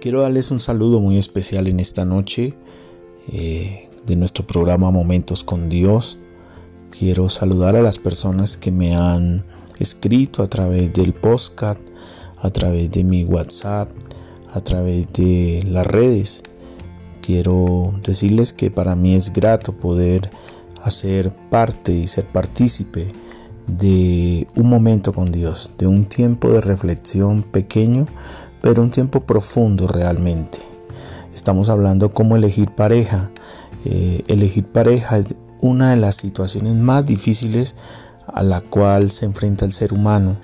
Quiero darles un saludo muy especial en esta noche eh, de nuestro programa Momentos con Dios. Quiero saludar a las personas que me han escrito a través del podcast, a través de mi WhatsApp, a través de las redes. Quiero decirles que para mí es grato poder hacer parte y ser partícipe de un momento con Dios, de un tiempo de reflexión pequeño, pero un tiempo profundo realmente. Estamos hablando cómo elegir pareja. Eh, elegir pareja es una de las situaciones más difíciles a la cual se enfrenta el ser humano.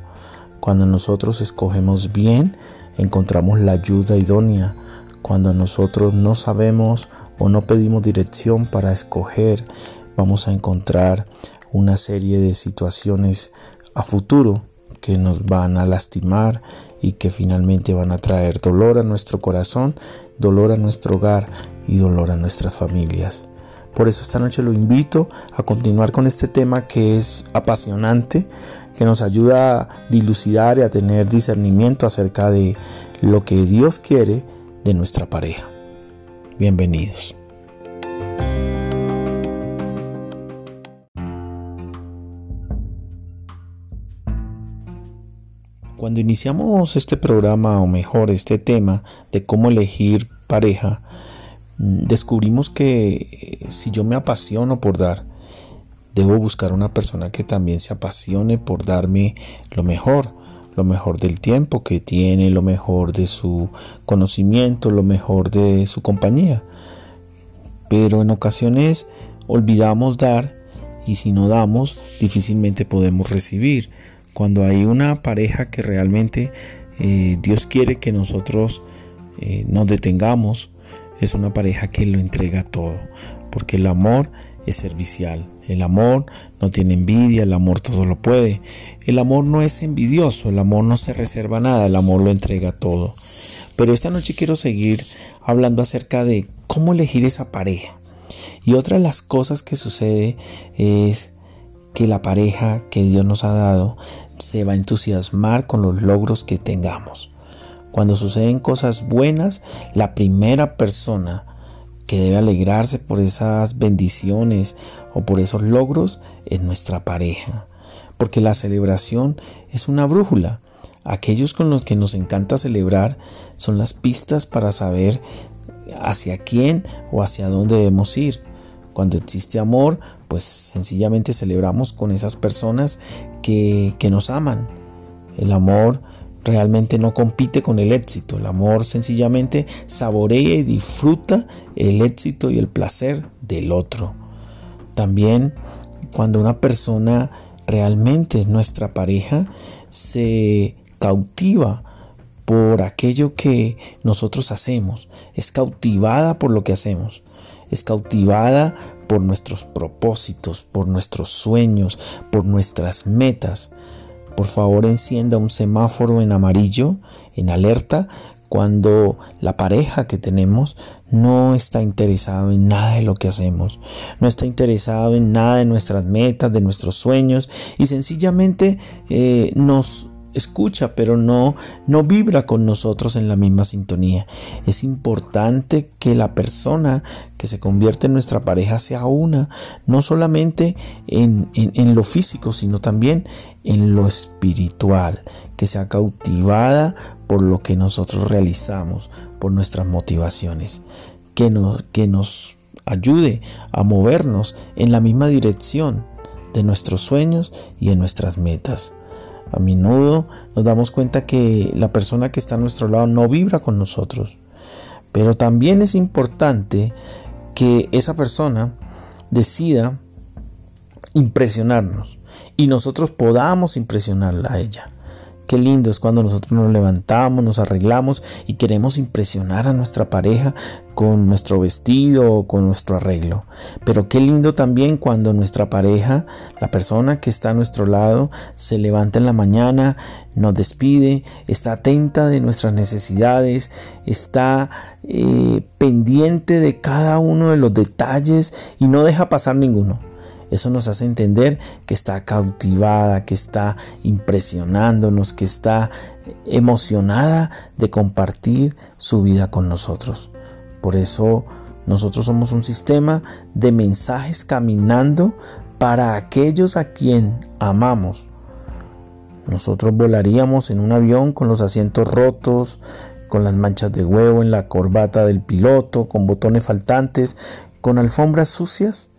Cuando nosotros escogemos bien, encontramos la ayuda idónea. Cuando nosotros no sabemos o no pedimos dirección para escoger, vamos a encontrar una serie de situaciones a futuro que nos van a lastimar y que finalmente van a traer dolor a nuestro corazón, dolor a nuestro hogar y dolor a nuestras familias. Por eso esta noche lo invito a continuar con este tema que es apasionante, que nos ayuda a dilucidar y a tener discernimiento acerca de lo que Dios quiere de nuestra pareja. Bienvenidos. Cuando iniciamos este programa, o mejor este tema de cómo elegir pareja, mm, descubrimos que eh, si yo me apasiono por dar, debo buscar una persona que también se apasione por darme lo mejor, lo mejor del tiempo que tiene, lo mejor de su conocimiento, lo mejor de su compañía. Pero en ocasiones olvidamos dar y si no damos, difícilmente podemos recibir cuando hay una pareja que realmente eh, Dios quiere que nosotros eh, nos detengamos, es una pareja que lo entrega todo, porque el amor es servicial, el amor no tiene envidia, el amor todo lo puede, el amor no es envidioso, el amor no se reserva nada, el amor lo entrega todo. Pero esta noche quiero seguir hablando acerca de cómo elegir esa pareja. Y otra de las cosas que sucede es que la pareja que Dios nos ha dado se va a entusiasmar con los logros que tengamos. Cuando suceden cosas buenas, la primera persona que debe alegrarse por esas bendiciones o por esos logros es nuestra pareja. Porque la celebración es una brújula. Aquellos con los que nos encanta celebrar son las pistas para saber hacia quién o hacia dónde debemos ir. Cuando existe amor, pues sencillamente celebramos con esas personas que, que nos aman. El amor realmente no compite con el éxito. El amor sencillamente saborea y disfruta el éxito y el placer del otro. También cuando una persona realmente es nuestra pareja, se cautiva por aquello que nosotros hacemos, es cautivada por lo que hacemos es cautivada por nuestros propósitos, por nuestros sueños, por nuestras metas. Por favor encienda un semáforo en amarillo, en alerta, cuando la pareja que tenemos no está interesado en nada de lo que hacemos, no está interesado en nada de nuestras metas, de nuestros sueños y sencillamente eh, nos escucha, pero no, no vibra con nosotros en la misma sintonía. Es importante que la persona que se convierte en nuestra pareja sea una, no solamente en, en lo físico, sino también en lo espiritual, que sea cautivada por lo que nosotros realizamos, por nuestras motivaciones, que nos, que nos ayude a movernos en la misma dirección de nuestros sueños y en nuestras metas. A menudo nos damos cuenta que la persona que está a nuestro lado no vibra con nosotros. Pero también es importante que esa persona decida impresionarnos y nosotros podamos impresionarla a ella. Qué lindo es cuando nosotros nos levantamos, nos arreglamos y queremos impresionar a nuestra pareja con nuestro vestido o con nuestro arreglo. Pero qué lindo también cuando nuestra pareja, la persona que está a nuestro lado, se levanta en la mañana, nos despide, está atenta de nuestras necesidades, está eh, pendiente de cada uno de los detalles y no deja pasar ninguno. Eso nos hace entender que está cautivada, que está impresionándonos, que está emocionada de compartir su vida con nosotros. Por eso nosotros somos un sistema de mensajes caminando para aquellos a quien amamos. Nosotros volaríamos en un avión con los asientos rotos, con las manchas de huevo en la corbata del piloto, con botones faltantes, con alfombras sucias.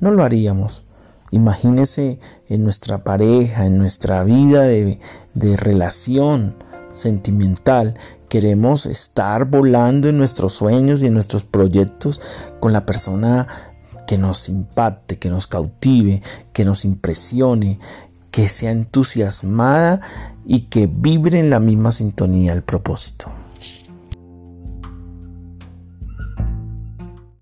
No lo haríamos. Imagínese en nuestra pareja, en nuestra vida de, de relación sentimental. Queremos estar volando en nuestros sueños y en nuestros proyectos con la persona que nos impacte, que nos cautive, que nos impresione, que sea entusiasmada y que vibre en la misma sintonía el propósito.